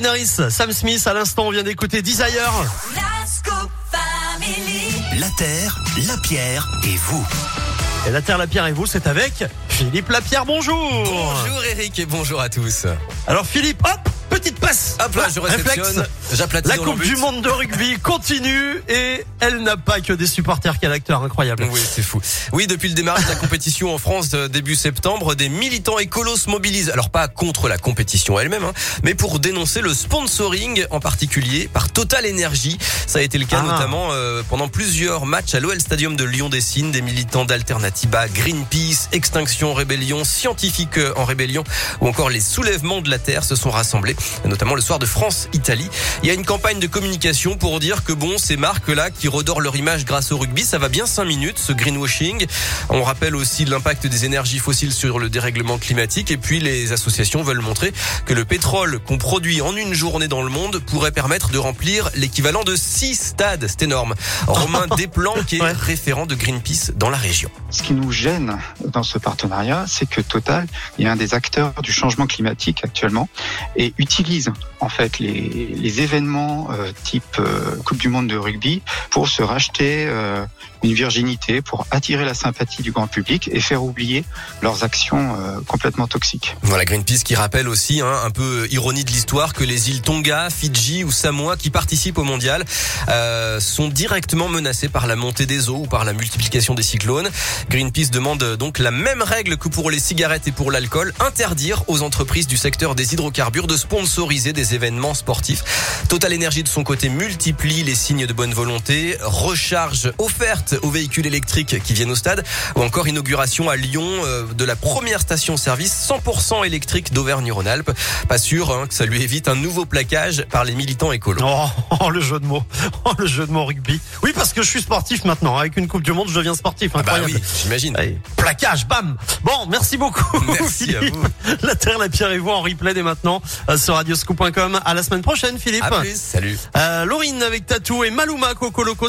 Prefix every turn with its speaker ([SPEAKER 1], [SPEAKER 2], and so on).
[SPEAKER 1] Norris, Sam Smith, à l'instant, on vient d'écouter Desire.
[SPEAKER 2] La Scoop Family.
[SPEAKER 3] La terre, la pierre et vous.
[SPEAKER 1] Et la Terre, la Pierre et vous, c'est avec Philippe Lapierre, bonjour
[SPEAKER 4] Bonjour Eric et bonjour à tous.
[SPEAKER 1] Alors Philippe, hop, petite passe
[SPEAKER 4] Hop là, je réceptionne.
[SPEAKER 1] Réflexe. La Coupe du Monde de rugby continue et elle n'a pas que des supporters, quel acteur incroyable.
[SPEAKER 4] Oui, c'est fou. Oui, depuis le démarrage de la compétition en France début septembre, des militants écolos se mobilisent. Alors pas contre la compétition elle-même, hein, mais pour dénoncer le sponsoring, en particulier par Total Energy. Ça a été le cas
[SPEAKER 1] Ah.
[SPEAKER 4] notamment euh, pendant plusieurs matchs à l'OL Stadium de Lyon-Dessine. Des militants d'Alternativa, Greenpeace, Extinction Rébellion, Scientifique en Rébellion ou encore les Soulèvements de la Terre se sont rassemblés, notamment le soir de France-Italie. Il y a une campagne de communication pour dire que bon, ces marques-là qui redorent leur image grâce au rugby, ça va bien 5 minutes, ce greenwashing. On rappelle aussi l'impact des énergies fossiles sur le dérèglement climatique et puis les associations veulent montrer que le pétrole qu'on produit en une journée dans le monde pourrait permettre de remplir l'équivalent de 6 stades. C'est énorme. Romain Desplan qui est
[SPEAKER 1] Ouais.
[SPEAKER 4] référent de Greenpeace dans la région.
[SPEAKER 5] Ce qui nous gêne dans ce partenariat, c'est que Total est un des acteurs du changement climatique actuellement et utilise en fait les, les événements euh, type euh, Coupe du Monde de rugby pour se racheter euh, une virginité, pour attirer la sympathie du grand public et faire oublier leurs actions euh, complètement toxiques.
[SPEAKER 4] Voilà Greenpeace qui rappelle aussi, hein, un peu ironie de l'histoire, que les îles Tonga, Fidji ou Samoa qui participent au mondial euh, sont directement menacées par la montée des eaux ou par la multiplication des cyclones. Greenpeace demande donc la même règle que pour les cigarettes et pour l'alcool, interdire aux entreprises du secteur des hydrocarbures de sponsoriser des événements sportifs. Total Energy de son côté multiplie les signes de bonne volonté, recharge offerte aux véhicules électriques qui viennent au stade ou encore inauguration à Lyon euh, de la première station-service 100% électrique d'Auvergne-Rhône-Alpes. Pas sûr hein, que ça lui évite un nouveau plaquage par les militants écolos.
[SPEAKER 1] Oh, oh, le jeu de mots, oh, le jeu de mots rugby. Oui, parce que je suis sportif maintenant. Avec une Coupe du Monde, je deviens sportif.
[SPEAKER 4] Ah bah
[SPEAKER 1] Incroyable.
[SPEAKER 4] oui, j'imagine.
[SPEAKER 1] Plaquage, bam. Bon, merci beaucoup.
[SPEAKER 4] Merci à
[SPEAKER 1] Philippe. La Terre, la Pierre et vous en replay dès maintenant euh, sur radioscoop.com. À la semaine prochaine, Philippe.
[SPEAKER 4] À plus, salut.
[SPEAKER 1] Euh, Laurine avec Tatou et Maluma Coco Loco.